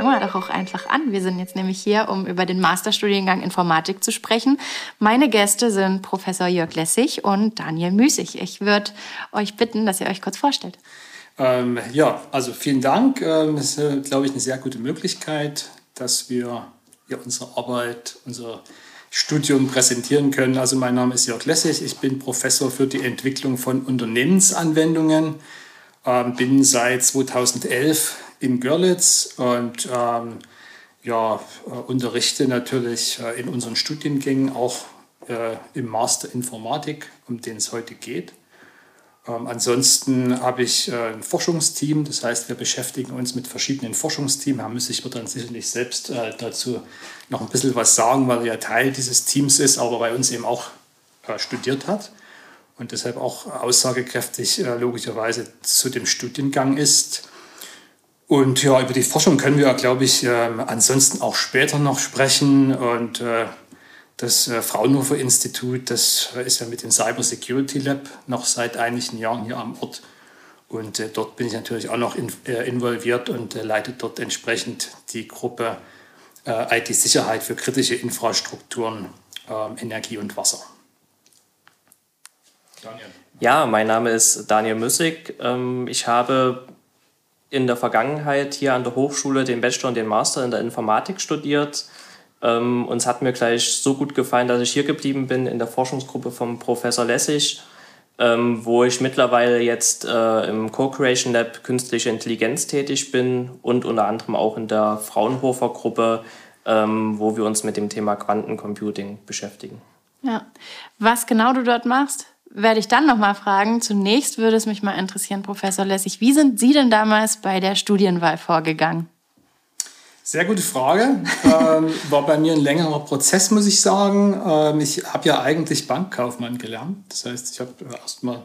Fangen wir doch auch einfach an. Wir sind jetzt nämlich hier, um über den Masterstudiengang Informatik zu sprechen. Meine Gäste sind Professor Jörg Lessig und Daniel Müßig. Ich würde euch bitten, dass ihr euch kurz vorstellt. Ähm, ja, also vielen Dank. Ähm, das ist, äh, glaube ich, eine sehr gute Möglichkeit, dass wir ja, unsere Arbeit, unser Studium präsentieren können. Also mein Name ist Jörg Lessig, ich bin Professor für die Entwicklung von Unternehmensanwendungen, ähm, bin seit 2011 in Görlitz und ähm, ja, äh, unterrichte natürlich äh, in unseren Studiengängen auch äh, im Master Informatik, um den es heute geht. Ähm, ansonsten habe ich äh, ein Forschungsteam, das heißt, wir beschäftigen uns mit verschiedenen Forschungsteams. Herr Müssig wird dann sicherlich selbst äh, dazu noch ein bisschen was sagen, weil er ja Teil dieses Teams ist, aber bei uns eben auch äh, studiert hat und deshalb auch aussagekräftig logischerweise zu dem Studiengang ist. Und ja, über die Forschung können wir, glaube ich, ähm, ansonsten auch später noch sprechen und äh, das äh, Fraunhofer Institut, das ist ja mit dem Cyber Security Lab noch seit einigen Jahren hier am Ort. Und äh, dort bin ich natürlich auch noch in, involviert und leite dort entsprechend die Gruppe IT-Sicherheit für kritische Infrastrukturen, ähm, Energie und Wasser. Daniel. Ja, mein Name ist Daniel Müssig. Ähm, ich habe in der Vergangenheit hier an der Hochschule den Bachelor und den Master in der Informatik studiert. Ähm, uns hat mir gleich so gut gefallen, dass ich hier geblieben bin in der Forschungsgruppe vom Professor Lessig, ähm, wo ich mittlerweile jetzt äh, im Co-Creation Lab Künstliche Intelligenz tätig bin und unter anderem auch in der Fraunhofer Gruppe, ähm, wo wir uns mit dem Thema Quantencomputing beschäftigen. Ja, was genau du dort machst, werde ich dann nochmal fragen. Zunächst würde es mich mal interessieren, Professor Lessig, wie sind Sie denn damals bei der Studienwahl vorgegangen? Sehr gute Frage. ähm, war bei mir ein längerer Prozess, muss ich sagen. Ähm, ich habe ja eigentlich Bankkaufmann gelernt. Das heißt, ich habe erst mal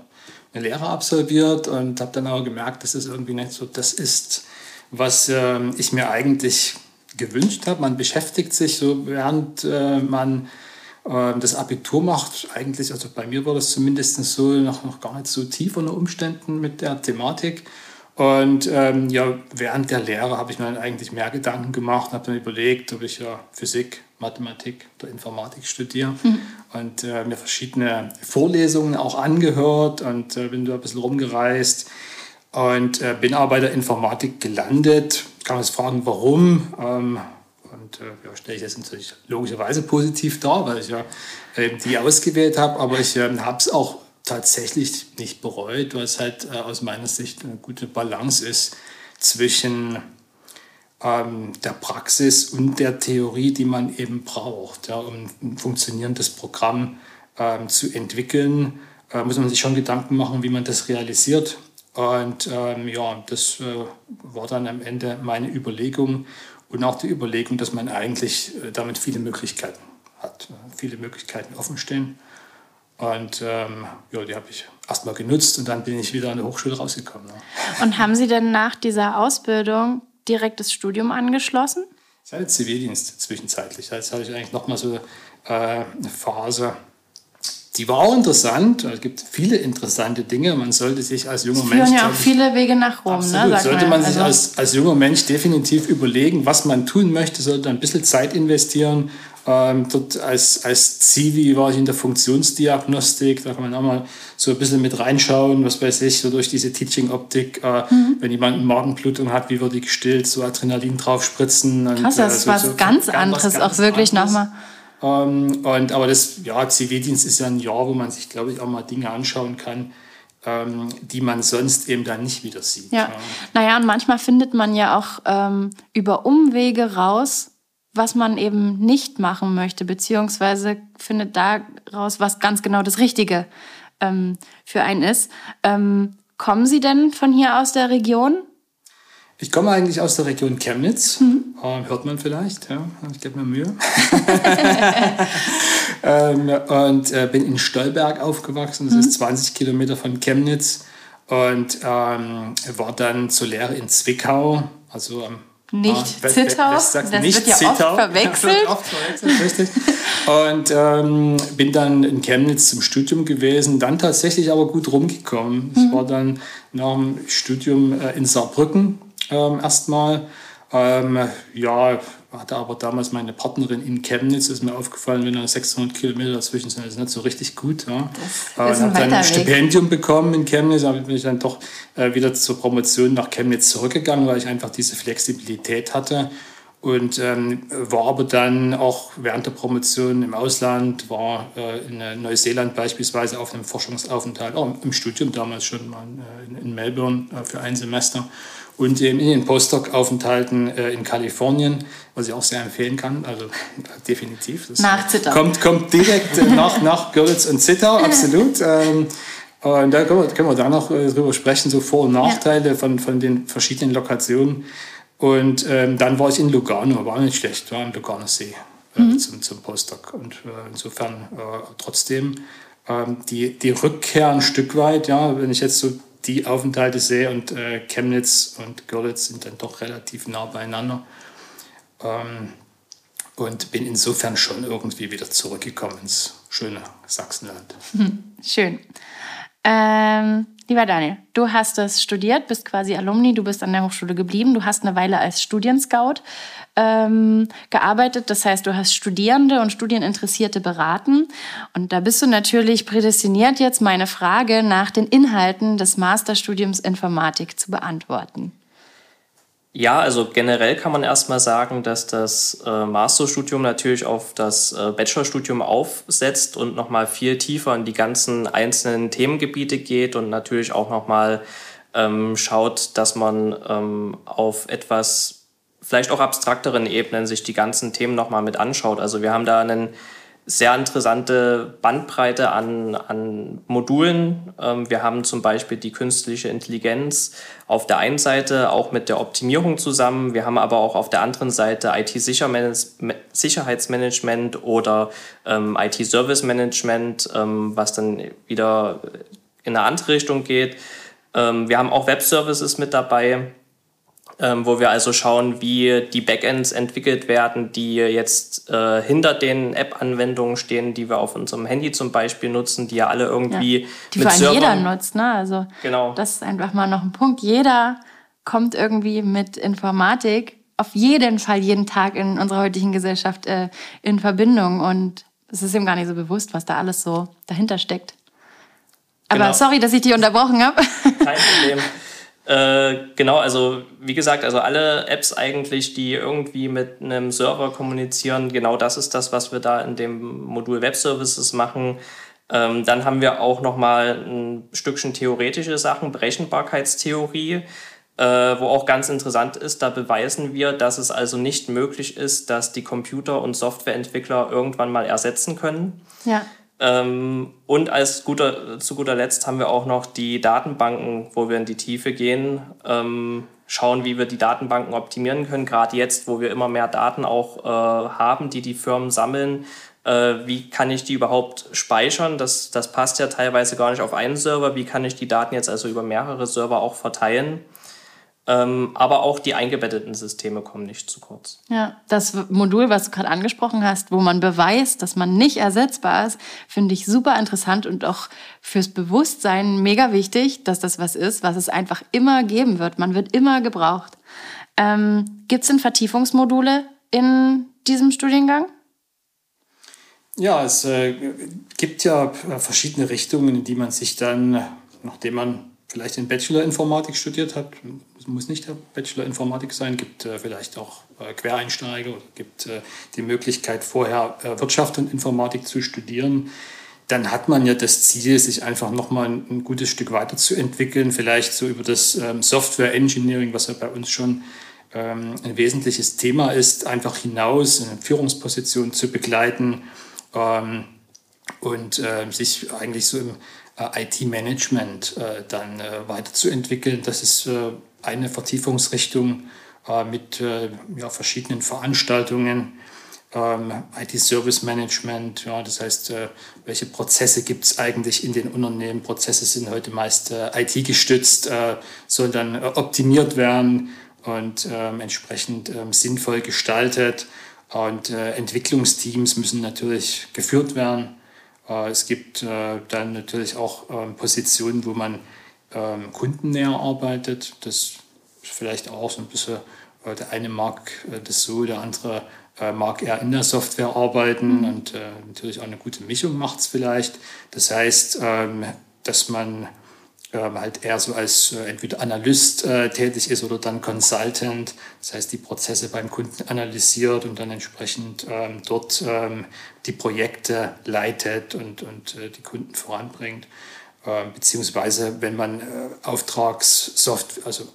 eine Lehre absolviert und habe dann aber gemerkt, dass es irgendwie nicht so das ist, was ähm, ich mir eigentlich gewünscht habe. Man beschäftigt sich so, während äh, man das Abitur macht, eigentlich, also bei mir war das zumindest so, noch, noch gar nicht so tief unter Umständen mit der Thematik. Und ähm, ja, während der Lehre habe ich mir eigentlich mehr Gedanken gemacht, habe dann überlegt, ob ich ja Physik, Mathematik oder Informatik studiere mhm. und äh, mir verschiedene Vorlesungen auch angehört und äh, bin da ein bisschen rumgereist und äh, bin aber bei der Informatik gelandet. Kann man sich fragen, warum? Ähm, äh, ja, stelle ich das natürlich logischerweise positiv dar, weil ich ja die ausgewählt habe, aber ich äh, habe es auch tatsächlich nicht bereut, weil es halt äh, aus meiner Sicht eine gute Balance ist zwischen ähm, der Praxis und der Theorie, die man eben braucht. Ja, um ein funktionierendes Programm ähm, zu entwickeln, äh, muss man sich schon Gedanken machen, wie man das realisiert. Und ähm, ja, das äh, war dann am Ende meine Überlegung und auch die Überlegung, dass man eigentlich äh, damit viele Möglichkeiten hat, viele Möglichkeiten offenstehen. Und ähm, ja, die habe ich erstmal genutzt und dann bin ich wieder an der Hochschule rausgekommen. Ja. Und haben Sie denn nach dieser Ausbildung direkt das Studium angeschlossen? Seit Zivildienst zwischenzeitlich. Jetzt habe ich eigentlich nochmal so äh, eine Phase. Die war auch interessant. Es gibt viele interessante Dinge. Man sollte sich als junger es Mensch. ja auch viele Wege nach Rom. Ne, absolut, ne, sollte man, man sich also als, als junger Mensch definitiv überlegen, was man tun möchte, sollte ein bisschen Zeit investieren ähm, dort als, als Zivi war ich in der Funktionsdiagnostik, da kann man auch mal so ein bisschen mit reinschauen, was weiß ich, so durch diese Teaching-Optik, äh, mhm. wenn jemand eine Magenblutung hat, wie wird die gestillt, so Adrenalin drauf spritzen. Krass, das ist äh, was so, ganz anderes, ganz auch wirklich nochmal. Ähm, und, aber das, ja, Zivildienst ist ja ein Jahr, wo man sich, glaube ich, auch mal Dinge anschauen kann, ähm, die man sonst eben dann nicht wieder sieht. Ja. ja. Naja, und manchmal findet man ja auch ähm, über Umwege raus, was man eben nicht machen möchte, beziehungsweise findet daraus, was ganz genau das Richtige ähm, für einen ist. Ähm, kommen Sie denn von hier aus der Region? Ich komme eigentlich aus der Region Chemnitz. Mhm. Äh, hört man vielleicht, ja. Ich gebe mir Mühe. ähm, und äh, bin in Stolberg aufgewachsen, das mhm. ist 20 Kilometer von Chemnitz. Und ähm, war dann zur Lehre in Zwickau, also am nicht ah, Zittau, das nicht wird ja Zittau. oft verwechselt. Ja, oft verwechselt. Und ähm, bin dann in Chemnitz zum Studium gewesen, dann tatsächlich aber gut rumgekommen. Mhm. Ich war dann nach dem Studium äh, in Saarbrücken ähm, erstmal. Ähm, ja, hatte aber damals meine Partnerin in Chemnitz, ist mir aufgefallen, wenn da 600 Kilometer dazwischen sind, das ist nicht so richtig gut. Ja. Das ist ein habe dann ein Stipendium bekommen in Chemnitz, aber bin ich dann doch äh, wieder zur Promotion nach Chemnitz zurückgegangen, weil ich einfach diese Flexibilität hatte. Und ähm, war aber dann auch während der Promotion im Ausland, war äh, in Neuseeland beispielsweise auf einem Forschungsaufenthalt, auch im Studium damals schon mal äh, in, in Melbourne äh, für ein Semester und in den Postdoc-Aufenthalten äh, in Kalifornien, was ich auch sehr empfehlen kann. Also definitiv. Das nach Zittau. Kommt, kommt direkt äh, nach, nach Görlitz und Zittau, absolut. Ähm, und da können wir, können wir da noch äh, drüber sprechen, so Vor- und Nachteile ja. von, von den verschiedenen Lokationen. Und ähm, dann war ich in Lugano, war nicht schlecht, war im Lugano See äh, mhm. zum, zum Postdoc. Und äh, insofern äh, trotzdem ähm, die, die Rückkehr ein Stück weit, ja, wenn ich jetzt so die Aufenthalte sehe und äh, Chemnitz und Görlitz sind dann doch relativ nah beieinander. Ähm, und bin insofern schon irgendwie wieder zurückgekommen ins schöne Sachsenland. Schön. Ähm, lieber Daniel, du hast das studiert, bist quasi Alumni, du bist an der Hochschule geblieben, du hast eine Weile als Studienscout ähm, gearbeitet. Das heißt, du hast Studierende und Studieninteressierte beraten. Und da bist du natürlich prädestiniert, jetzt meine Frage nach den Inhalten des Masterstudiums Informatik zu beantworten. Ja, also generell kann man erstmal sagen, dass das äh, Masterstudium natürlich auf das äh, Bachelorstudium aufsetzt und nochmal viel tiefer in die ganzen einzelnen Themengebiete geht und natürlich auch nochmal ähm, schaut, dass man ähm, auf etwas vielleicht auch abstrakteren Ebenen sich die ganzen Themen nochmal mit anschaut. Also wir haben da eine sehr interessante Bandbreite an, an Modulen. Ähm, wir haben zum Beispiel die künstliche Intelligenz auf der einen Seite auch mit der Optimierung zusammen. Wir haben aber auch auf der anderen Seite IT-Sicherheitsmanagement oder ähm, IT-Service-Management, ähm, was dann wieder in eine andere Richtung geht. Ähm, wir haben auch Web-Services mit dabei ähm, wo wir also schauen, wie die Backends entwickelt werden, die jetzt äh, hinter den App-Anwendungen stehen, die wir auf unserem Handy zum Beispiel nutzen, die ja alle irgendwie ja, die mit vor allem jeder nutzt, ne? Also genau. das ist einfach mal noch ein Punkt. Jeder kommt irgendwie mit Informatik auf jeden Fall jeden Tag in unserer heutigen Gesellschaft äh, in Verbindung und es ist ihm gar nicht so bewusst, was da alles so dahinter steckt. Aber genau. sorry, dass ich dich unterbrochen habe. Kein Problem. Äh, genau, also wie gesagt, also alle Apps eigentlich, die irgendwie mit einem Server kommunizieren, genau das ist das, was wir da in dem Modul Web Services machen. Ähm, dann haben wir auch nochmal ein Stückchen theoretische Sachen, Berechenbarkeitstheorie, äh, wo auch ganz interessant ist, da beweisen wir, dass es also nicht möglich ist, dass die Computer- und Softwareentwickler irgendwann mal ersetzen können. Ja. Ähm, und als guter, zu guter Letzt haben wir auch noch die Datenbanken, wo wir in die Tiefe gehen, ähm, schauen, wie wir die Datenbanken optimieren können. Gerade jetzt, wo wir immer mehr Daten auch äh, haben, die die Firmen sammeln, äh, wie kann ich die überhaupt speichern? Das, das passt ja teilweise gar nicht auf einen Server. Wie kann ich die Daten jetzt also über mehrere Server auch verteilen? Ähm, aber auch die eingebetteten Systeme kommen nicht zu kurz. Ja, das Modul, was du gerade angesprochen hast, wo man beweist, dass man nicht ersetzbar ist, finde ich super interessant und auch fürs Bewusstsein mega wichtig, dass das was ist, was es einfach immer geben wird. Man wird immer gebraucht. Ähm, Gibt es denn Vertiefungsmodule in diesem Studiengang? Ja, es äh, gibt ja verschiedene Richtungen, in die man sich dann, nachdem man vielleicht in Bachelor Informatik studiert hat, muss nicht der Bachelor Informatik sein, gibt äh, vielleicht auch äh, Quereinsteiger oder gibt äh, die Möglichkeit, vorher äh, Wirtschaft und Informatik zu studieren. Dann hat man ja das Ziel, sich einfach nochmal ein, ein gutes Stück weiterzuentwickeln, vielleicht so über das ähm, Software Engineering, was ja bei uns schon ähm, ein wesentliches Thema ist, einfach hinaus eine Führungsposition zu begleiten ähm, und äh, sich eigentlich so im IT-Management äh, dann äh, weiterzuentwickeln. Das ist eine Vertiefungsrichtung mit ja, verschiedenen Veranstaltungen. ähm, IT-Service Management, ja, das heißt, äh, welche Prozesse gibt es eigentlich in den Unternehmen? Prozesse sind heute meist äh, IT-gestützt, äh, sollen dann äh, optimiert werden und ähm, entsprechend ähm, sinnvoll gestaltet. Und äh, Entwicklungsteams müssen natürlich geführt werden. Äh, es gibt dann natürlich auch ähm, Positionen, wo man ähm, kundennäher arbeitet. Das ist vielleicht auch so ein bisschen, der eine mag das so, der andere äh, mag er in der Software arbeiten mhm. und äh, natürlich auch eine gute Mischung macht es vielleicht. Das heißt, ähm, dass man halt eher so als äh, entweder Analyst äh, tätig ist oder dann Consultant, das heißt die Prozesse beim Kunden analysiert und dann entsprechend ähm, dort ähm, die Projekte leitet und, und äh, die Kunden voranbringt. Ähm, beziehungsweise wenn man äh, Auftragssoftware, also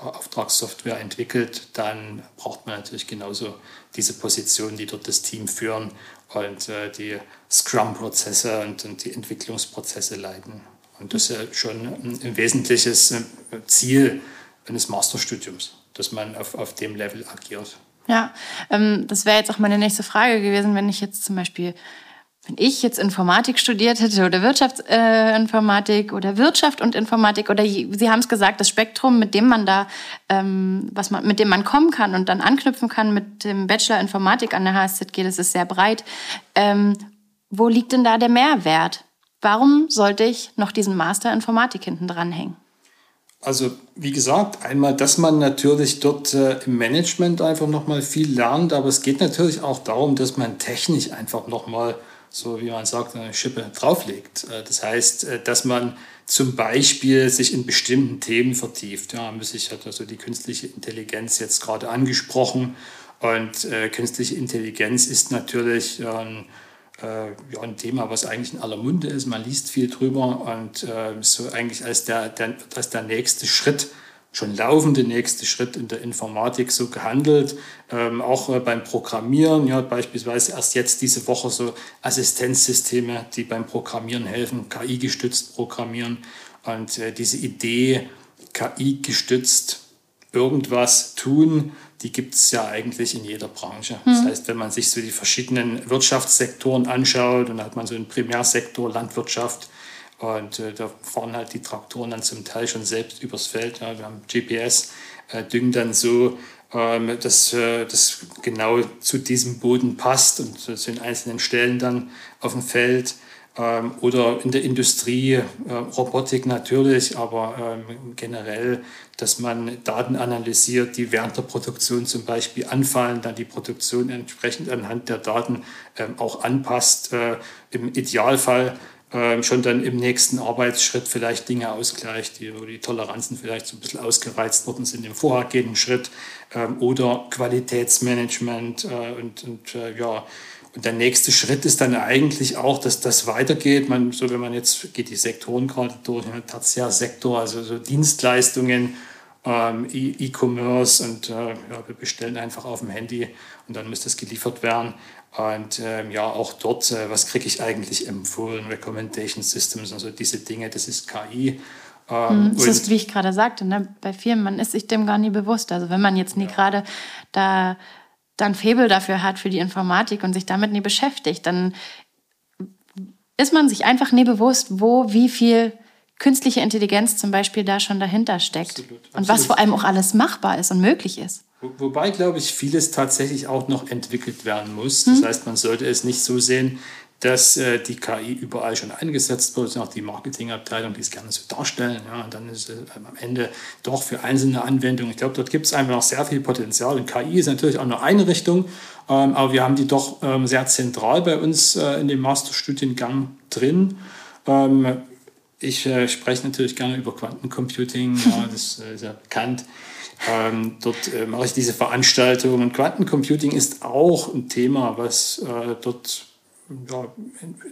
Auftragssoftware entwickelt, dann braucht man natürlich genauso diese Positionen, die dort das Team führen und äh, die Scrum-Prozesse und, und, die Entwicklungsprozesse leiten. Und das ist ja schon ein, wesentliches Ziel eines Masterstudiums, dass man auf, auf dem Level agiert. Ja, ähm, das wäre jetzt auch meine nächste Frage gewesen, wenn ich jetzt zum Beispiel wenn ich jetzt Informatik studiert hätte oder Wirtschaftsinformatik äh, oder Wirtschaft und Informatik oder Sie haben es gesagt, das Spektrum, mit dem man da, ähm, was man, mit dem man kommen kann und dann anknüpfen kann mit dem Bachelor Informatik an der HSZG, das ist sehr breit. Ähm, wo liegt denn da der Mehrwert? Warum sollte ich noch diesen Master Informatik hinten dranhängen? Also wie gesagt, einmal, dass man natürlich dort äh, im Management einfach nochmal viel lernt, aber es geht natürlich auch darum, dass man technisch einfach nochmal mal so wie man sagt, eine Schippe drauflegt. Äh, das heißt, äh, dass man zum Beispiel sich in bestimmten Themen vertieft. Ja, ich hat also die künstliche Intelligenz jetzt gerade angesprochen und äh, künstliche Intelligenz ist natürlich äh, ja, ein Thema, was eigentlich in aller Munde ist. Man liest viel drüber und äh, so eigentlich als der, der, als der nächste Schritt schon laufende nächste Schritt in der Informatik so gehandelt. Ähm, auch äh, beim Programmieren, ja, beispielsweise erst jetzt diese Woche so Assistenzsysteme, die beim Programmieren helfen, KI-gestützt programmieren. Und äh, diese Idee, KI-gestützt irgendwas tun, die gibt es ja eigentlich in jeder Branche. Mhm. Das heißt, wenn man sich so die verschiedenen Wirtschaftssektoren anschaut, und da hat man so einen Primärsektor Landwirtschaft, und äh, da fahren halt die Traktoren dann zum Teil schon selbst übers Feld. Ja. Wir haben GPS, äh, düngen dann so, ähm, dass äh, das genau zu diesem Boden passt und zu den einzelnen Stellen dann auf dem Feld. Ähm, oder in der Industrie, äh, Robotik natürlich, aber ähm, generell, dass man Daten analysiert, die während der Produktion zum Beispiel anfallen, dann die Produktion entsprechend anhand der Daten ähm, auch anpasst. Äh, Im Idealfall ähm, schon dann im nächsten Arbeitsschritt vielleicht Dinge ausgleicht, die, wo die Toleranzen vielleicht so ein bisschen ausgereizt worden sind im vorhergehenden Schritt ähm, oder Qualitätsmanagement äh, und, und äh, ja, und der nächste Schritt ist dann eigentlich auch, dass das weitergeht. Man, so wenn man jetzt geht die Sektoren gerade durch, ne, Tertiärsektor, also so Dienstleistungen, ähm, E-Commerce und äh, ja, wir bestellen einfach auf dem Handy und dann muss das geliefert werden. Und ähm, ja, auch dort, äh, was kriege ich eigentlich empfohlen? Recommendation Systems, also diese Dinge, das ist KI. Ähm, das ist, wie ich gerade sagte, ne? bei Firmen, man ist sich dem gar nie bewusst. Also wenn man jetzt nie ja. gerade da dann Febel dafür hat für die Informatik und sich damit nie beschäftigt, dann ist man sich einfach nie bewusst, wo wie viel künstliche Intelligenz zum Beispiel da schon dahinter steckt. Absolut, absolut. Und was vor allem auch alles machbar ist und möglich ist. Wobei, glaube ich, vieles tatsächlich auch noch entwickelt werden muss. Das hm. heißt, man sollte es nicht so sehen, dass äh, die KI überall schon eingesetzt wird, auch die Marketingabteilung, die es gerne so darstellen. Ja, und dann ist es am Ende doch für einzelne Anwendungen. Ich glaube, dort gibt es einfach noch sehr viel Potenzial. Und KI ist natürlich auch nur eine Richtung, ähm, aber wir haben die doch ähm, sehr zentral bei uns äh, in dem Masterstudiengang drin. Ähm, ich äh, spreche natürlich gerne über Quantencomputing, ja, das äh, ist ja bekannt. Ähm, dort äh, mache ich diese Veranstaltung und Quantencomputing ist auch ein Thema, was äh, dort ja,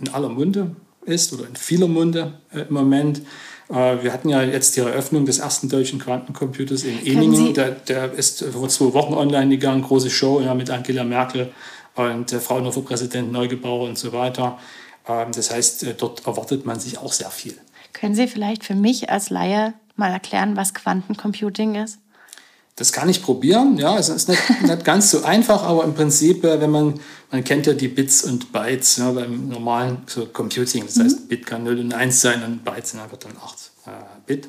in, aller Munde ist oder in vieler Munde äh, im Moment. Äh, wir hatten ja jetzt die Eröffnung des ersten deutschen Quantencomputers in Eningen. Der, der, ist vor zwei Wochen online gegangen, große Show ja, mit Angela Merkel und äh, Fraunhofer Präsident Neugebauer und so weiter. Ähm, das heißt, äh, dort erwartet man sich auch sehr viel. Können Sie vielleicht für mich als Laie mal erklären, was Quantencomputing ist? Das kann ich probieren, ja, es ist nicht, nicht ganz so einfach, aber im Prinzip, äh, wenn man, man kennt ja die Bits und Bytes ja, beim normalen so Computing, das heißt, Bit kann 0 und 1 sein und Bytes sind einfach dann 8 äh, Bit.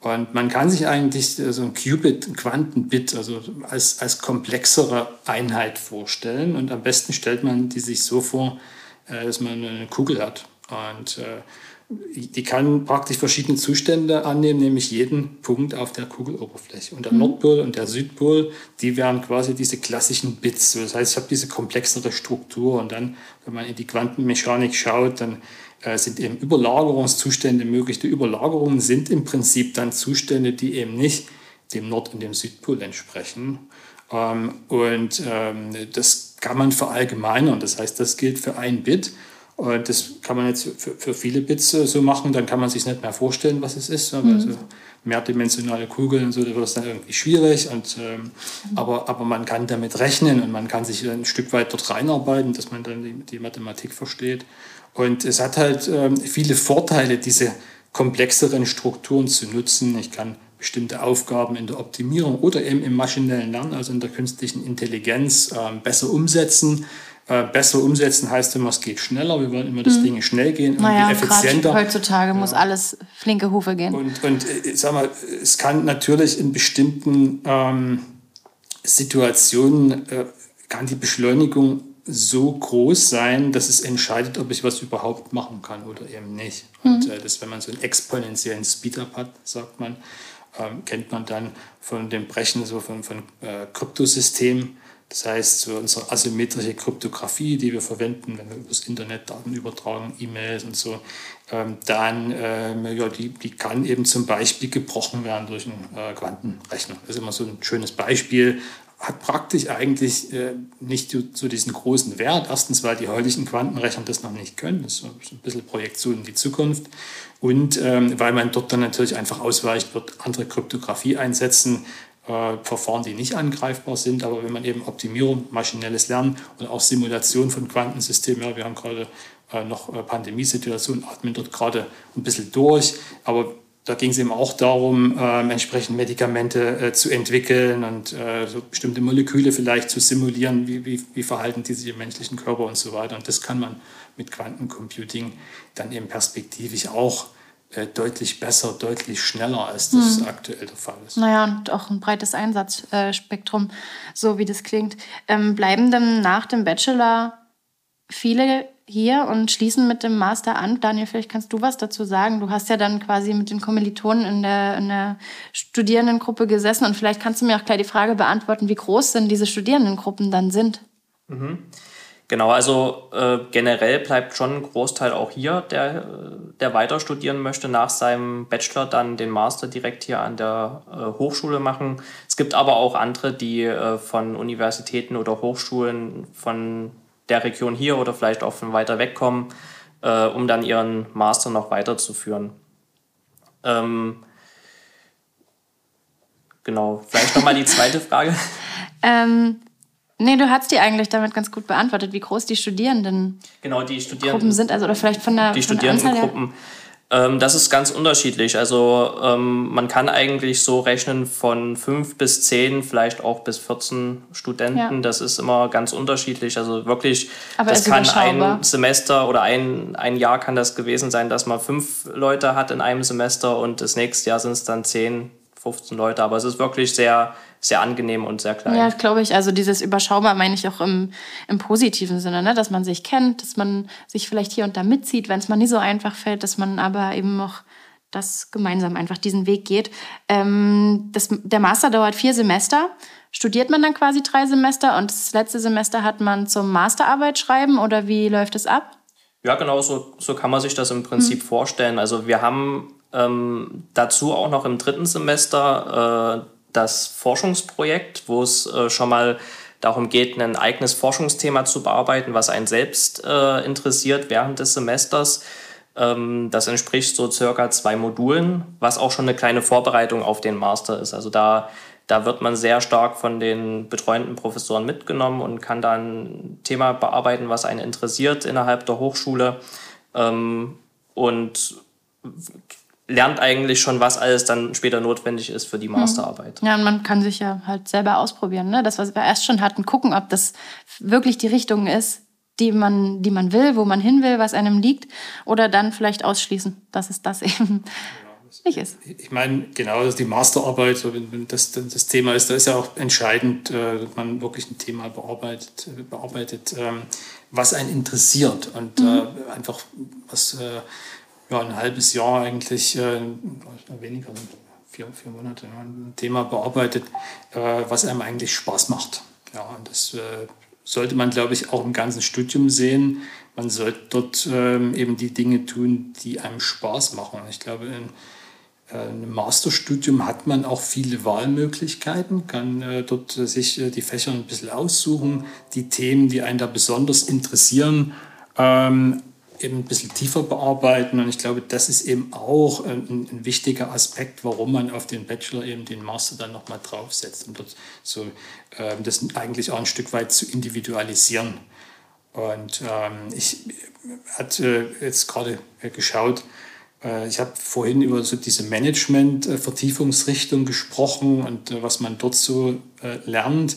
Und man kann sich eigentlich so ein Qubit, ein Quantenbit, also als, als komplexere Einheit vorstellen. Und am besten stellt man die sich so vor, äh, dass man eine Kugel hat. Und äh, die kann praktisch verschiedene Zustände annehmen, nämlich jeden Punkt auf der Kugeloberfläche. Und der mhm. Nordpol und der Südpol, die wären quasi diese klassischen Bits. Das heißt, ich habe diese komplexere Struktur. Und dann, wenn man in die Quantenmechanik schaut, dann äh, sind eben Überlagerungszustände möglich. Die Überlagerungen sind im Prinzip dann Zustände, die eben nicht dem Nord- und dem Südpol entsprechen. Ähm, und ähm, das kann man verallgemeinern. Das heißt, das gilt für ein Bit. Und das kann man jetzt für, für viele Bits äh, so machen, dann kann man sich nicht mehr vorstellen, was es ist. Mhm. Also mehrdimensionale Kugeln und so, da wird es dann irgendwie schwierig. Und, ähm, mhm. aber, aber man kann damit rechnen und man kann sich ein Stück weit dort reinarbeiten, dass man dann die, die Mathematik versteht. Und es hat halt ähm, viele Vorteile, diese komplexeren Strukturen zu nutzen. Ich kann bestimmte Aufgaben in der Optimierung oder eben im maschinellen Lernen, also in der künstlichen Intelligenz, äh, besser umsetzen. Äh, besser umsetzen heißt immer, es geht schneller. Wir wollen immer, dass mhm. Dinge schnell gehen, naja, effizienter. Heutzutage ja. muss alles flinke Hufe gehen. Und, und äh, sag mal, es kann natürlich in bestimmten ähm, Situationen äh, kann die Beschleunigung so groß sein, dass es entscheidet, ob ich was überhaupt machen kann oder eben nicht. Mhm. Und äh, das, wenn man so einen exponentiellen Speed-up hat, sagt man, ähm, kennt man dann von dem Brechen so von, von äh, Kryptosystemen das heißt, so unsere asymmetrische Kryptographie, die wir verwenden, wenn wir übers Internet Daten übertragen, E-Mails und so, ähm, dann, ähm, ja, die, die kann eben zum Beispiel gebrochen werden durch einen äh, Quantenrechner. Das ist immer so ein schönes Beispiel. Hat praktisch eigentlich äh, nicht so, so, diesen großen Wert. Erstens, weil die heutigen Quantenrechner das noch nicht können. Das ist so ein bisschen Projektion in die Zukunft. Und ähm, weil man dort dann natürlich einfach ausweicht, wird andere Kryptographie einsetzen, äh, Verfahren, die nicht angreifbar sind. Aber wenn man eben Optimierung, maschinelles Lernen und auch Simulation von Quantensystemen, ja, wir haben gerade äh, noch äh, Pandemiesituation, atmen dort gerade ein bisschen durch. Aber da ging es eben auch darum, äh, entsprechend Medikamente äh, zu entwickeln und äh, so bestimmte Moleküle vielleicht zu simulieren, wie, wie, wie verhalten die sich im menschlichen Körper und so weiter. Und das kann man mit Quantencomputing dann eben perspektivisch auch äh, deutlich besser, deutlich schneller, als das hm. aktuell der Fall ist. Naja, und auch ein breites Einsatzspektrum, so wie das klingt. Ähm, bleiben denn nach dem Bachelor viele hier und schließen mit dem Master an? Daniel, vielleicht kannst du was dazu sagen. Du hast ja dann quasi mit den Kommilitonen in der, in der Studierendengruppe gesessen und vielleicht kannst du mir auch gleich die Frage beantworten, wie groß denn diese Studierendengruppen dann sind. Mhm. Genau, also äh, generell bleibt schon ein Großteil auch hier, der, der weiter studieren möchte, nach seinem Bachelor dann den Master direkt hier an der äh, Hochschule machen. Es gibt aber auch andere, die äh, von Universitäten oder Hochschulen von der Region hier oder vielleicht auch von weiter weg kommen, äh, um dann ihren Master noch weiterzuführen. Ähm, genau, vielleicht nochmal die zweite Frage. ähm, Nee, du hast die eigentlich damit ganz gut beantwortet, wie groß die Studierenden genau, die Studierenden, sind, also oder vielleicht von der die von Studierendengruppen. Ähm, das ist ganz unterschiedlich. Also ähm, man kann eigentlich so rechnen von fünf bis zehn, vielleicht auch bis 14 Studenten. Ja. Das ist immer ganz unterschiedlich. Also wirklich, Aber das kann ein Semester oder ein, ein Jahr kann das gewesen sein, dass man fünf Leute hat in einem Semester und das nächste Jahr sind es dann zehn, 15 Leute. Aber es ist wirklich sehr sehr angenehm und sehr klein. Ja, glaube ich. Also dieses überschaubar meine ich auch im, im positiven Sinne, ne? dass man sich kennt, dass man sich vielleicht hier und da mitzieht, wenn es mal nie so einfach fällt, dass man aber eben noch das gemeinsam einfach diesen Weg geht. Ähm, das, der Master dauert vier Semester. Studiert man dann quasi drei Semester und das letzte Semester hat man zum Masterarbeit schreiben oder wie läuft es ab? Ja, genau so, so kann man sich das im Prinzip mhm. vorstellen. Also wir haben ähm, dazu auch noch im dritten Semester äh, das Forschungsprojekt, wo es äh, schon mal darum geht, ein eigenes Forschungsthema zu bearbeiten, was einen selbst äh, interessiert während des Semesters. Ähm, das entspricht so circa zwei Modulen, was auch schon eine kleine Vorbereitung auf den Master ist. Also da, da wird man sehr stark von den betreuenden Professoren mitgenommen und kann dann ein Thema bearbeiten, was einen interessiert innerhalb der Hochschule. Ähm, und lernt eigentlich schon, was alles dann später notwendig ist für die mhm. Masterarbeit. Ja, und man kann sich ja halt selber ausprobieren, ne? Das, was wir erst schon hatten, gucken, ob das wirklich die Richtung ist, die man, die man will, wo man hin will, was einem liegt, oder dann vielleicht ausschließen, dass es das eben nicht ist. Ich meine, genau, ist die Masterarbeit, wenn das das Thema ist, da ist ja auch entscheidend, äh, dass man wirklich ein Thema bearbeitet, bearbeitet ähm, was einen interessiert und mhm. Äh, einfach was äh, ja, ein halbes Jahr eigentlich, weniger, vier, vier Monate, ein Thema bearbeitet, was einem eigentlich Spaß macht. Ja, und das sollte man, glaube ich, auch im ganzen Studium sehen. Man sollte dort ähm, eben die Dinge tun, die einem Spaß machen. Ich glaube, in äh, einem Masterstudium hat man auch viele Wahlmöglichkeiten, kann äh, dort äh, sich äh, die Fächer ein bisschen aussuchen, die Themen, die einen da besonders interessieren, ähm, eben ein bisschen tiefer bearbeiten. Und ich glaube, das ist eben auch ein, ein, wichtiger Aspekt, warum man auf den Bachelor eben den Master dann nochmal draufsetzt, um dort so äh, das eigentlich auch ein Stück weit zu individualisieren. Und ähm, ich hatte jetzt gerade geschaut, äh, ich habe vorhin über so diese Management-Vertiefungsrichtung gesprochen und äh, was man dort so äh, lernt.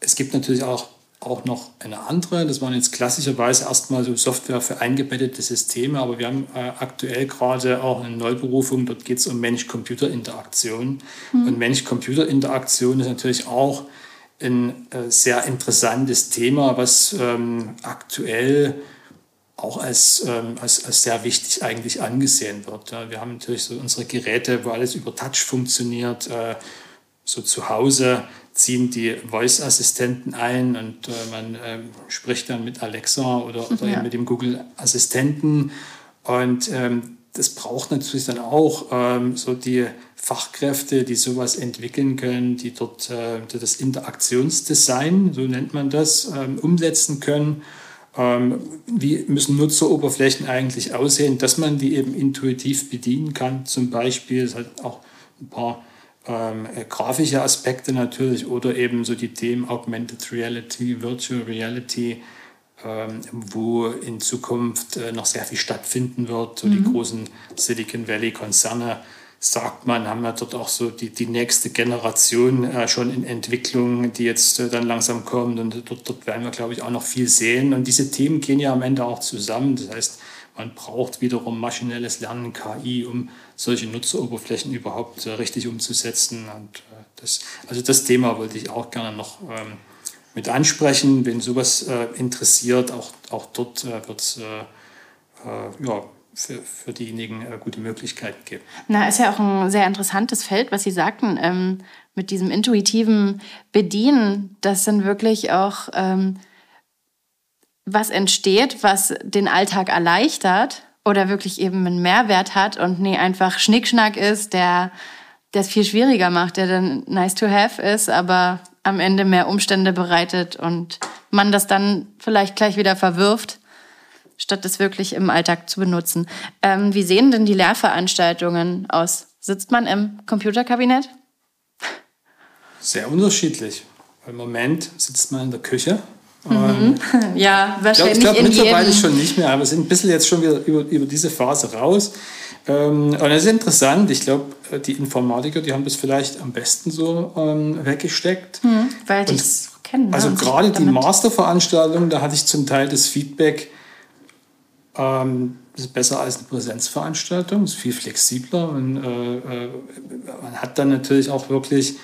Es gibt natürlich auch auch noch eine andere. Das waren jetzt klassischerweise erstmal so Software für eingebettete Systeme, aber wir haben äh, aktuell gerade auch eine Neuberufung, dort geht es um Mensch-Computer-Interaktion. Mhm. Und Mensch-Computer-Interaktion ist natürlich auch ein äh, sehr interessantes Thema, was ähm, aktuell auch als, ähm, als, als sehr wichtig eigentlich angesehen wird. Ja, wir haben natürlich so unsere Geräte, wo alles über Touch funktioniert, äh, so zu Hause ziehen die Voice-Assistenten ein und äh, man äh, spricht dann mit Alexa oder, oder ja. mit dem Google-Assistenten. Und ähm, das braucht natürlich dann auch ähm, so die Fachkräfte, die sowas entwickeln können, die dort äh, das Interaktionsdesign, so nennt man das, ähm, umsetzen können. Ähm, wie müssen Nutzeroberflächen eigentlich aussehen, dass man die eben intuitiv bedienen kann, zum Beispiel. Es hat auch ein paar ähm, äh, grafische Aspekte natürlich oder eben so die Themen Augmented Reality, Virtual Reality, ähm, wo in Zukunft äh, noch sehr viel stattfinden wird. So mhm. die großen Silicon Valley-Konzerne, sagt man, haben wir dort auch so die, die nächste Generation äh, schon in Entwicklung, die jetzt äh, dann langsam kommt. Und dort, dort werden wir, glaube ich, auch noch viel sehen. Und diese Themen gehen ja am Ende auch zusammen. Das heißt, man braucht wiederum maschinelles Lernen, KI, um solche Nutzeroberflächen überhaupt äh, richtig umzusetzen. Und äh, das, also das Thema wollte ich auch gerne noch ähm, mit ansprechen. Wenn sowas äh, interessiert, auch, auch dort äh, wird es äh, äh, ja, für, für diejenigen gute Möglichkeiten geben. Na, ist ja auch ein sehr interessantes Feld, was Sie sagten, ähm, mit diesem intuitiven Bedienen. Das sind wirklich auch ähm, was entsteht, was den Alltag erleichtert oder wirklich eben einen Mehrwert hat und nee, einfach Schnickschnack ist, der es viel schwieriger macht, der dann nice to have ist, aber am Ende mehr Umstände bereitet und man das dann vielleicht gleich wieder verwirft, statt es wirklich im Alltag zu benutzen. Ähm, wie sehen denn die Lehrveranstaltungen aus? Sitzt man im Computerkabinett? Sehr unterschiedlich. Im Moment sitzt man in der Küche Mhm. Ja, wahrscheinlich. Ich glaube glaub, mittlerweile schon nicht mehr, aber wir sind ein bisschen jetzt schon wieder über, über diese Phase raus. Ähm, und das ist interessant. Ich glaube, die Informatiker, die haben das vielleicht am besten so ähm, weggesteckt. Mhm, weil die es kennen. Also gerade die Masterveranstaltung, da hatte ich zum Teil das Feedback, ähm, das ist besser als eine Präsenzveranstaltung, ist viel flexibler. Und, äh, äh, man hat dann natürlich auch wirklich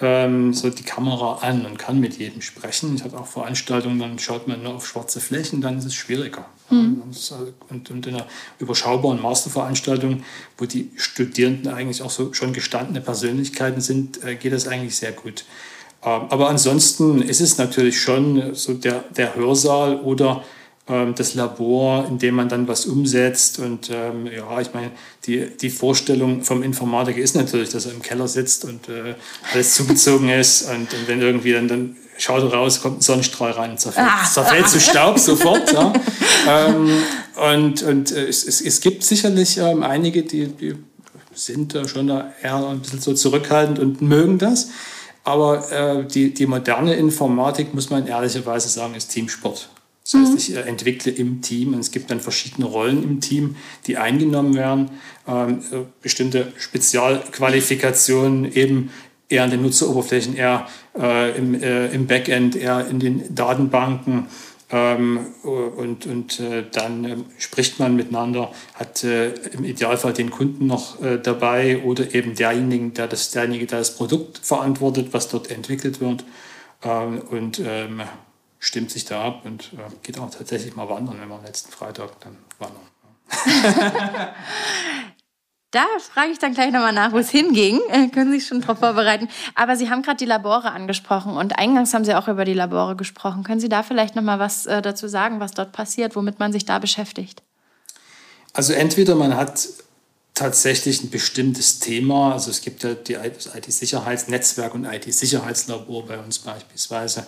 ähm, so die Kamera an und kann mit jedem sprechen. Ich hatte auch Veranstaltungen, dann schaut man nur auf schwarze Flächen, dann ist es schwieriger. Mhm. Und, und in einer überschaubaren Masterveranstaltung, wo die Studierenden eigentlich auch so schon gestandene Persönlichkeiten sind, äh, geht das eigentlich sehr gut. Ähm, aber ansonsten ist es natürlich schon so der, der Hörsaal oder das Labor, in dem man dann was umsetzt. Und ähm, ja, ich meine, die, die Vorstellung vom Informatiker ist natürlich, dass er im Keller sitzt und äh, alles zugezogen ist. Und, und, wenn irgendwie dann, dann schaut er raus, kommt ein Sonnenstrahl rein, zerfällt, ah. zerfällt zu Staub sofort. Ja. ähm, und und äh, es, es, es gibt sicherlich ähm, einige, die, die sind äh, schon da eher ein bisschen so zurückhaltend und mögen das. Aber äh, die, die moderne Informatik, muss man ehrlicherweise sagen, ist Teamsport. Das heißt, mhm. ich äh, entwickle im Team und es gibt dann verschiedene Rollen im Team, die eingenommen werden. Ähm, äh, bestimmte Spezialqualifikationen eben eher an den Nutzeroberflächen, eher äh, im, äh, im Backend, eher in den Datenbanken. Ähm, und und äh, dann äh, spricht man miteinander, hat äh, im Idealfall den Kunden noch dabei oder eben derjenigen, der das, derjenige, der das Produkt verantwortet, was dort entwickelt wird. Ähm, und ähm, stimmt sich da ab und äh, geht auch tatsächlich mal wandern, wenn wir am letzten Freitag dann wandern. Da frage ich dann gleich nochmal nach, wo es hinging. Äh, können Sie sich schon darauf vorbereiten. Aber Sie haben gerade die Labore angesprochen und eingangs haben Sie auch über die Labore gesprochen. Können Sie da vielleicht nochmal was äh, dazu sagen, was dort passiert, womit man sich da beschäftigt? Also entweder man hat tatsächlich ein bestimmtes Thema, also es gibt ja die, das IT-Sicherheitsnetzwerk und IT-Sicherheitslabor bei uns beispielsweise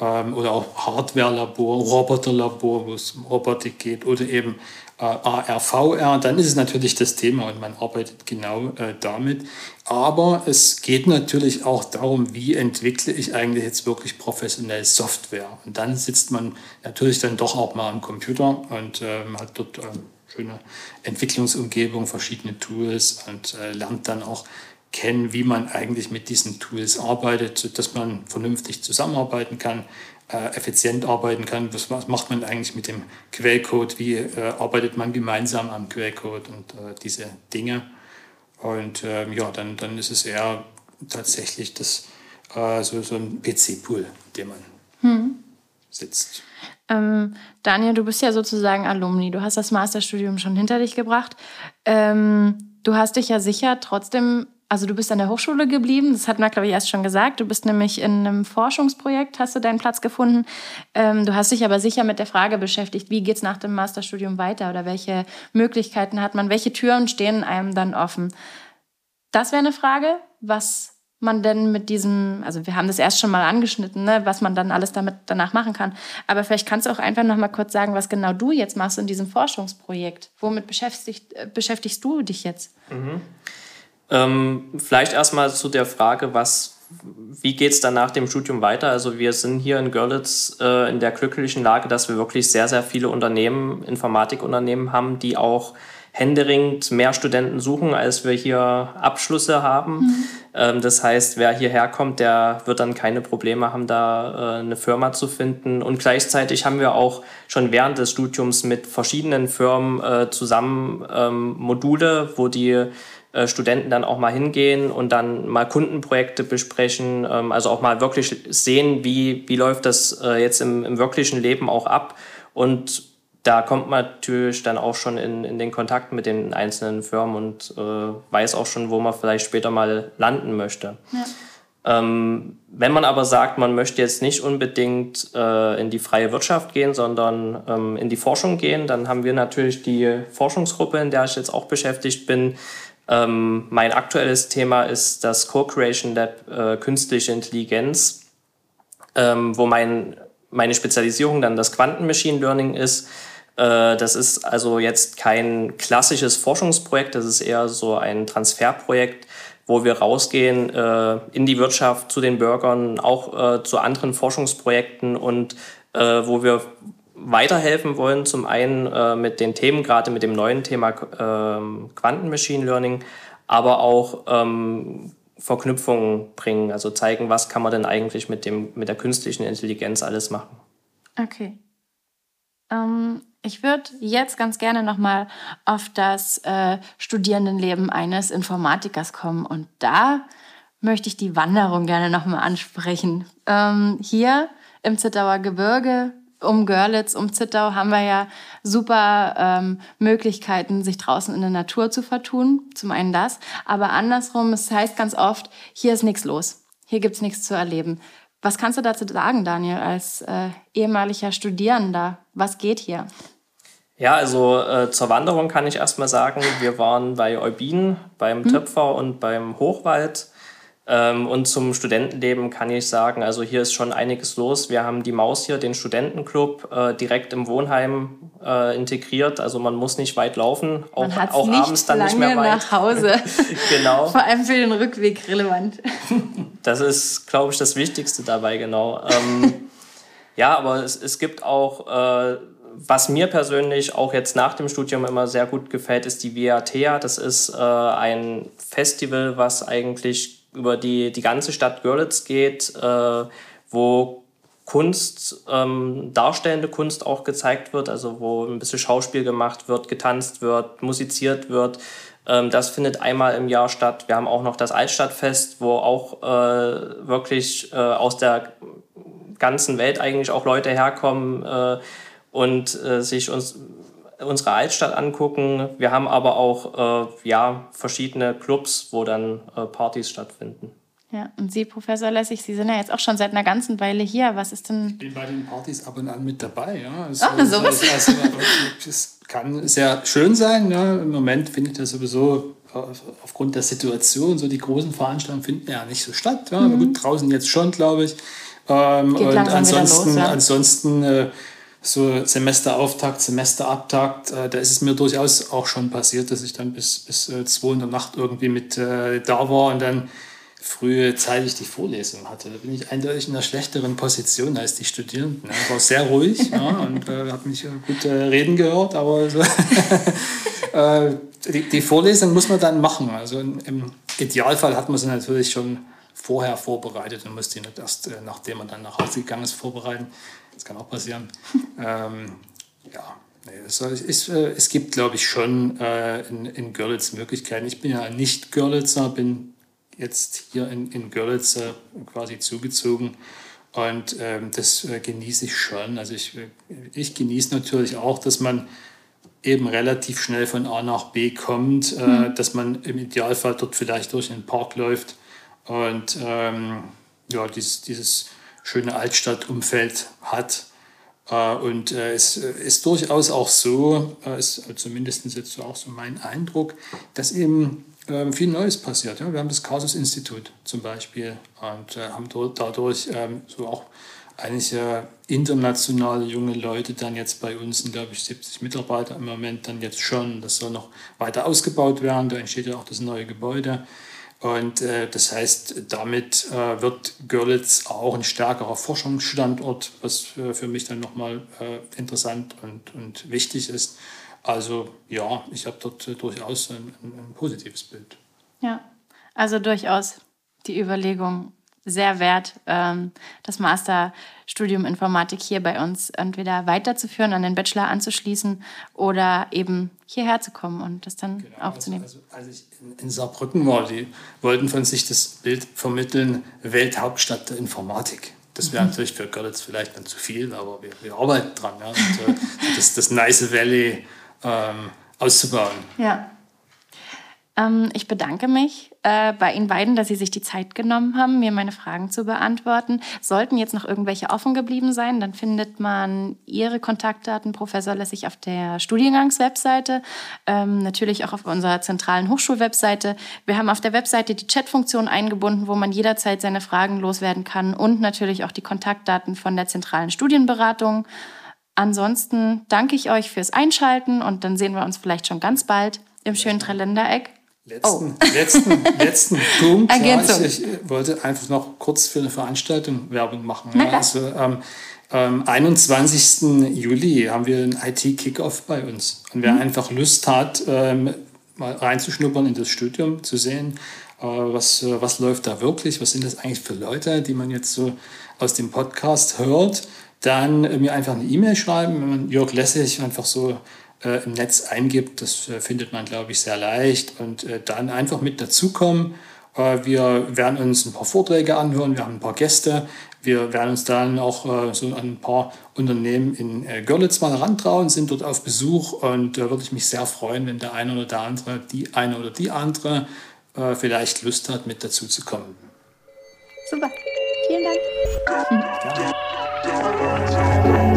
ähm, oder auch Hardware-Labor, Roboter-Labor, wo es um Robotik geht oder eben äh, ARVR, dann ist es natürlich das Thema und man arbeitet genau äh, damit. Aber es geht natürlich auch darum, wie entwickle ich eigentlich jetzt wirklich professionell Software. Und dann sitzt man natürlich dann doch auch mal am Computer und ähm, hat dort ähm, schöne Entwicklungsumgebung, verschiedene Tools und äh, lernt dann auch kennen, wie man eigentlich mit diesen Tools arbeitet, dass man vernünftig zusammenarbeiten kann, äh, effizient arbeiten kann. Was, was, macht man eigentlich mit dem Quellcode? Wie äh, arbeitet man gemeinsam am Quellcode und äh, diese Dinge? Und ähm, ja, dann, dann ist es eher tatsächlich das, äh, so, so ein PC-Pool, den man. Sitzt. Ähm, Daniel, du bist ja sozusagen Alumni. Du hast das Masterstudium schon hinter dich gebracht. Ähm, du hast dich ja sicher trotzdem also du bist an der Hochschule geblieben, das hat man, glaube ich, erst schon gesagt. Du bist nämlich in einem Forschungsprojekt, hast du deinen Platz gefunden. Ähm, du hast dich aber sicher mit der Frage beschäftigt, wie geht es nach dem Masterstudium weiter oder welche Möglichkeiten hat man, welche Türen stehen einem dann offen. Das wäre eine Frage, was man denn mit diesem, also wir haben das erst schon mal angeschnitten, ne, was man dann alles damit danach machen kann. Aber vielleicht kannst du auch einfach noch mal kurz sagen, was genau du jetzt machst in diesem Forschungsprojekt. Womit beschäftigst, äh, beschäftigst du dich jetzt? Mhm. Ähm, vielleicht erstmal zu der Frage, was, wie geht es dann nach dem Studium weiter? Also wir sind hier in Görlitz äh, in der glücklichen Lage, dass wir wirklich sehr, sehr viele Unternehmen, Informatikunternehmen haben, die auch händeringend mehr Studenten suchen, als wir hier Abschlüsse haben. Mhm. Ähm, das heißt, wer hierher kommt, der wird dann keine Probleme haben, da äh, eine Firma zu finden. Und gleichzeitig haben wir auch schon während des Studiums mit verschiedenen Firmen äh, zusammen ähm, Module, wo die äh, Studenten dann auch mal hingehen und dann mal Kundenprojekte besprechen, ähm, also auch mal wirklich sehen, wie, wie läuft das jetzt im, im wirklichen Leben auch ab. Und da kommt man natürlich dann auch schon in, in den Kontakt mit den einzelnen Firmen und äh, weiß auch schon, wo man vielleicht später mal landen möchte. Ja. Ähm, wenn man aber sagt, man möchte jetzt nicht unbedingt äh, in die freie Wirtschaft gehen, sondern ähm, in die Forschung gehen, dann haben wir natürlich die Forschungsgruppe, in der ich jetzt auch beschäftigt bin, ähm, mein aktuelles Thema ist das Co-Creation Lab äh, Künstliche Intelligenz, ähm, wo mein, meine Spezialisierung dann das Quanten-Machine Learning ist. Äh, das ist also jetzt kein klassisches Forschungsprojekt, das ist eher so ein Transferprojekt, wo wir rausgehen äh, in die Wirtschaft, zu den Bürgern, auch äh, zu anderen Forschungsprojekten und wo wir weiterhelfen wollen. Zum einen mit den Themen, gerade mit dem neuen Thema äh, Quanten Machine Learning, aber auch ähm, Verknüpfungen bringen, also zeigen, was kann man denn eigentlich mit, dem, mit der künstlichen Intelligenz alles machen. Okay. Ähm, ich würde jetzt ganz gerne nochmal auf das äh, Studierendenleben eines Informatikers kommen und da möchte ich die Wanderung gerne nochmal ansprechen. Ähm, hier im Zittauer Gebirge um Görlitz, um Zittau haben wir ja super ähm, Möglichkeiten, sich draußen in der Natur zu vertun. Zum einen das, aber andersrum, es heißt ganz oft, hier ist nichts los, hier gibt's nichts zu erleben. Was kannst du dazu sagen, Daniel, als äh, ehemaliger Studierender? Was geht hier? Ja, also äh, zur Wanderung kann ich erstmal sagen, wir waren bei Eubin, beim hm. Töpfer und beim Hochwald und zum Studentenleben kann ich sagen, also hier ist schon einiges los. Wir haben die Maus hier, den Studentenclub, äh, direkt im Wohnheim äh, integriert. Also man muss nicht weit laufen, auch, auch nicht abends dann nicht mehr weit. nach Hause. genau. Vor allem für den Rückweg relevant. das ist, glaube ich, das Wichtigste dabei, genau. Ähm, Ja, aber es, es gibt auch, äh, was mir persönlich auch jetzt nach dem Studium immer sehr gut gefällt, ist die VIATEA. Das ist äh, ein Festival, was eigentlich über die, die ganze Stadt Görlitz geht, äh, wo Kunst, ähm, darstellende Kunst auch gezeigt wird, also wo ein bisschen Schauspiel gemacht wird, getanzt wird, musiziert wird. Ähm, das findet einmal im Jahr statt. Wir haben auch noch das Altstadtfest, wo auch äh, wirklich äh, aus der ganzen Welt eigentlich auch Leute herkommen äh, und äh, sich uns unsere Altstadt angucken. Wir haben aber auch äh, ja, verschiedene Clubs, wo dann äh, Partys stattfinden. Ja, und Sie, Professor Lessig, Sie sind ja jetzt auch schon seit einer ganzen Weile hier. Was ist denn. Ich bin bei den Partys ab und an mit dabei. Ja. Also, ah, sowas. Also, also, es kann sehr schön sein. Ja. Im Moment finde ich das sowieso aufgrund der Situation, so die großen Veranstaltungen finden ja nicht so statt. Ja. Mhm. gut, draußen jetzt schon, glaube ich. Ähm, und ansonsten, los, ja. ansonsten äh, so Semesterauftakt, Semesterabtakt, äh, da ist es mir durchaus auch schon passiert, dass ich dann bis, bis äh, zwei in der Nacht irgendwie mit äh, da war und dann frühzeitig die Vorlesung hatte. Da bin ich eindeutig in einer schlechteren Position als die Studierenden. Ich war sehr ruhig ja, und äh, habe mich gut äh, reden gehört, aber so, äh, die, die, Vorlesung muss man dann machen. Also im Idealfall hat man sie natürlich schon vorher vorbereitet und musste nicht erst, äh, nachdem man dann nach Hause gegangen ist, vorbereiten. Das kann auch passieren. ähm, ja, nee, es, es, äh, es, gibt, glaube ich, schon äh, in, in Görlitz Möglichkeiten. Ich bin ja nicht Görlitzer, bin jetzt hier in, in Görlitz äh, quasi zugezogen. Und ähm, das äh, genieße ich schon. Also ich, äh, ich genieße natürlich auch, dass man eben relativ schnell von A nach B kommt, äh, mhm. dass man im Idealfall dort vielleicht durch den Park läuft und ähm, ja, dieses, dieses schöne Altstadtumfeld hat. Äh, und äh, es ist durchaus auch so, ist zumindest jetzt auch so mein Eindruck, dass eben ähm, viel Neues passiert. Wir haben das Kasus-Institut zum Beispiel und äh, haben dadurch ähm, so auch einige internationale junge Leute dann jetzt bei uns, sind glaube ich 70 Mitarbeiter im Moment dann jetzt schon. Das soll noch weiter ausgebaut werden, da entsteht ja auch das neue Gebäude. Und äh, das heißt, damit äh, wird Görlitz auch ein stärkerer Forschungsstandort, was äh, für mich dann nochmal äh, interessant und, und wichtig ist. Also ja, ich habe dort äh, durchaus ein, ein, ein positives Bild. Ja, also durchaus die Überlegung sehr wert, ähm, das Masterstudium Informatik hier bei uns entweder weiterzuführen, an den Bachelor anzuschließen oder eben hierher zu kommen und das dann genau, also, aufzunehmen. Also, also, als ich in, Saarbrücken war, die wollten von sich das Bild vermitteln, Welthauptstadt der Informatik. Das wäre mhm. natürlich für Görlitz vielleicht dann zu viel, aber wir, wir arbeiten dran. Ja. Und, äh, das, das Nice Valley ähm, auszubauen. Ja. Ähm, ich bedanke mich äh, bei Ihnen beiden, dass Sie sich die Zeit genommen haben, mir meine Fragen zu beantworten. Sollten jetzt noch irgendwelche offen geblieben sein, dann findet man Ihre Kontaktdaten, Professor Lessig, auf der Studiengangswebseite, ähm, natürlich auch auf unserer zentralen Hochschulwebseite. Wir haben auf der Webseite die Chatfunktion eingebunden, wo man jederzeit seine Fragen loswerden kann und natürlich auch die Kontaktdaten von der zentralen Studienberatung. Ansonsten danke ich euch fürs Einschalten und dann sehen wir uns vielleicht schon ganz bald im schönen Dreiländereck. Letzten, oh. letzten, letzten Punkt. Ergänzung. Ja, ich, ich, wollte einfach noch kurz für eine Veranstaltung Werbung machen. Ja. Also, ähm, am 21. Juli haben wir einen IT-Kickoff bei uns. Und wer mhm. einfach Lust hat, ähm, mal reinzuschnuppern in das Studium, zu sehen, äh, was, äh, was läuft da wirklich, was sind das eigentlich für Leute, die man jetzt so aus dem Podcast hört, dann mir einfach eine E-Mail schreiben, wenn man Jörg Lessig einfach so äh, im Netz eingibt. Das äh, findet man, glaube ich, sehr leicht. Und äh, dann einfach mit dazukommen. Äh, wir werden uns ein paar Vorträge anhören, wir haben ein paar Gäste. Wir werden uns dann auch äh, so an ein paar Unternehmen in äh, Görlitz mal herantrauen, sind dort auf Besuch und da würde ich mich sehr freuen, wenn der eine oder der andere, die eine oder die andere vielleicht Lust hat, mit dazu zu kommen. Super, vielen Dank. Gerne.